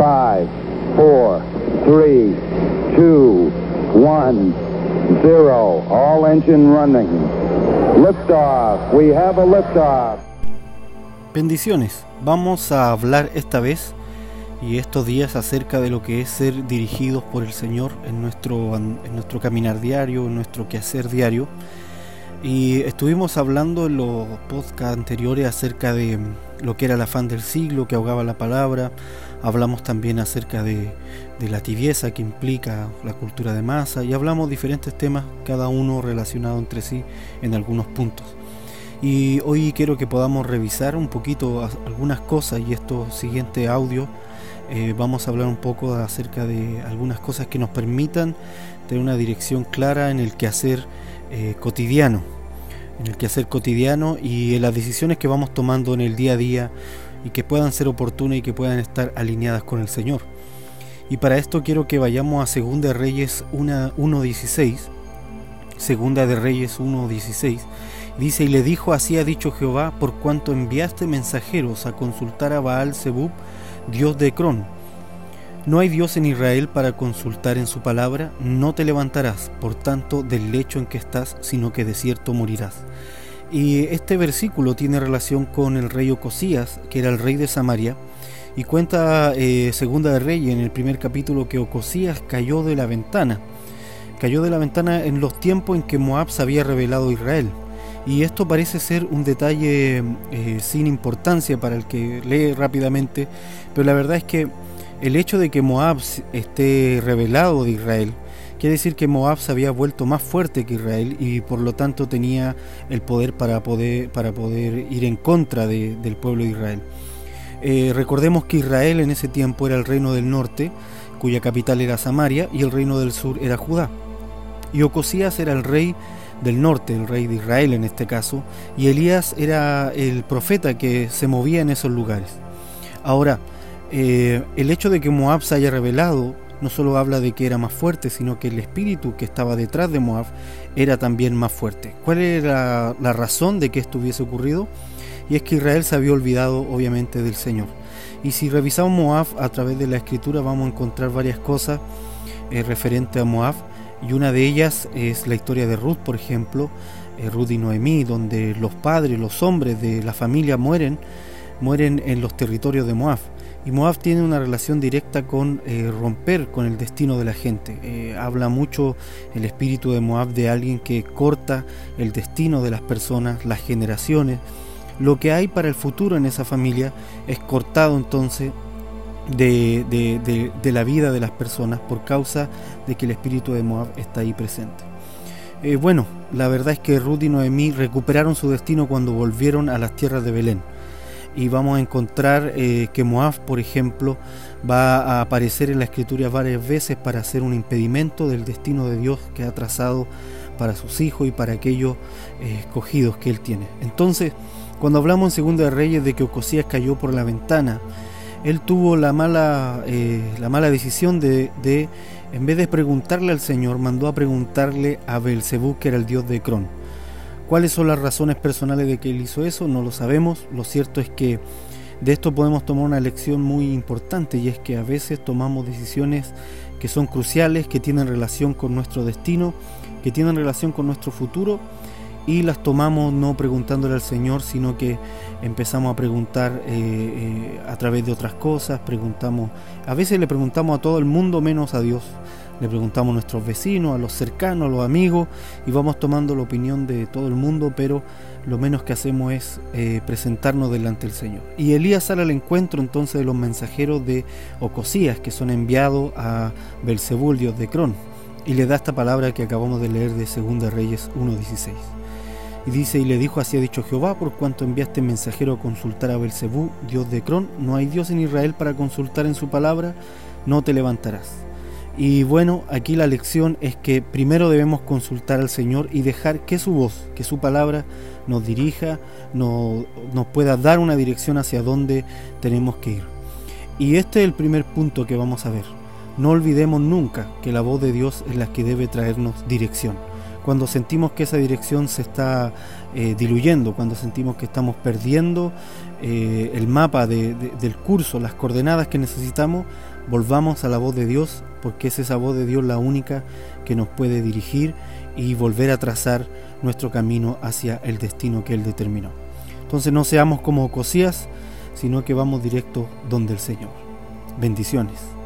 Five, four, three, two, one, zero. All engine running. Liftoff. We have a liftoff. Bendiciones. Vamos a hablar esta vez y estos días acerca de lo que es ser dirigidos por el Señor en nuestro, en nuestro caminar diario, en nuestro quehacer diario. Y estuvimos hablando en los podcasts anteriores acerca de lo que era el afán del siglo, que ahogaba la palabra. Hablamos también acerca de, la tibieza que implica la cultura de masa y hablamos diferentes temas, cada uno relacionado entre sí en algunos puntos. Y hoy quiero que podamos revisar un poquito algunas cosas y estos siguientes audios eh, vamos a hablar un poco acerca de algunas cosas que nos permitan tener una dirección clara en el quehacer eh, cotidiano, en el quehacer cotidiano y en las decisiones que vamos tomando en el día a día y que puedan ser oportunas y que puedan estar alineadas con el Señor. Y para esto quiero que vayamos a Segunda de Reyes 1.16. Segunda de Reyes 1.16. Dice, y le dijo, así ha dicho Jehová, por cuanto enviaste mensajeros a consultar a Baal Zebub, Dios de Cron. No hay Dios en Israel para consultar en su palabra, no te levantarás, por tanto, del lecho en que estás, sino que de cierto morirás. Y este versículo tiene relación con el rey Ocosías, que era el rey de Samaria, y cuenta eh, Segunda de Reyes en el primer capítulo que Ocosías cayó de la ventana. Cayó de la ventana en los tiempos en que Moab se había revelado a Israel. Y esto parece ser un detalle eh, sin importancia para el que lee rápidamente, pero la verdad es que el hecho de que Moab esté revelado de Israel, quiere decir que Moab se había vuelto más fuerte que Israel y por lo tanto tenía el poder para poder, para poder ir en contra del pueblo de Israel. Eh, recordemos que Israel en ese tiempo era el reino del norte, cuya capital era Samaria, y el reino del sur era Judá. Y Ocosías era el rey del norte, el rey de Israel en este caso, y Elías era el profeta que se movía en esos lugares. Ahora, eh, el hecho de que Moab se haya revelado no solo habla de que era más fuerte, sino que el espíritu que estaba detrás de Moab era también más fuerte. ¿Cuál era la razón de que esto hubiese ocurrido? Y es que Israel se había olvidado obviamente del Señor. Y si revisamos Moab a través de la escritura vamos a encontrar varias cosas eh, referentes a Moab y una de ellas es la historia de Ruth, por ejemplo, eh, Ruth y Noemí, donde los padres, los hombres de la familia mueren, mueren en los territorios de Moab. Y Moab tiene una relación directa con eh, romper con el destino de la gente. Eh, habla mucho el espíritu de Moab de alguien que corta el destino de las personas, las generaciones. Lo que hay para el futuro en esa familia es cortado entonces de, la vida de las personas por causa de que el espíritu de Moab está ahí presente. Eh, bueno, la verdad es que Ruth y Noemí recuperaron su destino cuando volvieron a las tierras de Belén. Y vamos a encontrar eh, que Moab, por ejemplo, va a aparecer en la escritura varias veces para hacer un impedimento del destino de Dios que ha trazado para sus hijos y para aquellos eh, escogidos que él tiene. Entonces, cuando hablamos en Segunda de Reyes de que Ocosías cayó por la ventana, él tuvo la mala, eh, la mala decisión de, en vez de preguntarle al Señor, mandó a preguntarle a Belcebú, que era el dios de Cron. ¿Cuáles son las razones personales de que él hizo eso? No lo sabemos. Lo cierto es que de esto podemos tomar una lección muy importante y es que a veces tomamos decisiones que son cruciales, que tienen relación con nuestro destino, que tienen relación con nuestro futuro y las tomamos no preguntándole al Señor, sino que empezamos a preguntar eh, eh, a través de otras cosas, preguntamos, a veces le preguntamos a todo el mundo menos a Dios, le preguntamos a nuestros vecinos, a los cercanos, a los amigos, y vamos tomando la opinión de todo el mundo, pero lo menos que hacemos es eh, presentarnos delante del Señor. Y Elías sale al encuentro entonces de los mensajeros de Ocosías, que son enviados a Belzebul, dios de Cron, y le da esta palabra que acabamos de leer de 2 Reyes 1.16. Y dice, y le dijo, así ha dicho Jehová, por cuanto enviaste mensajero a consultar a Belcebú, Dios de Cron, no hay Dios en Israel para consultar en su palabra, no te levantarás. Y bueno, aquí la lección es que primero debemos consultar al Señor y dejar que su voz, que su palabra nos dirija, nos, nos pueda dar una dirección hacia dónde tenemos que ir. Y este es el primer punto que vamos a ver. No olvidemos nunca que la voz de Dios es la que debe traernos dirección cuando sentimos que esa dirección se está eh, diluyendo, cuando sentimos que estamos perdiendo eh, el mapa del curso, las coordenadas que necesitamos, volvamos a la voz de Dios, porque es esa voz de Dios la única que nos puede dirigir y volver a trazar nuestro camino hacia el destino que Él determinó. Entonces no seamos como Cosías, sino que vamos directo donde el Señor. Bendiciones.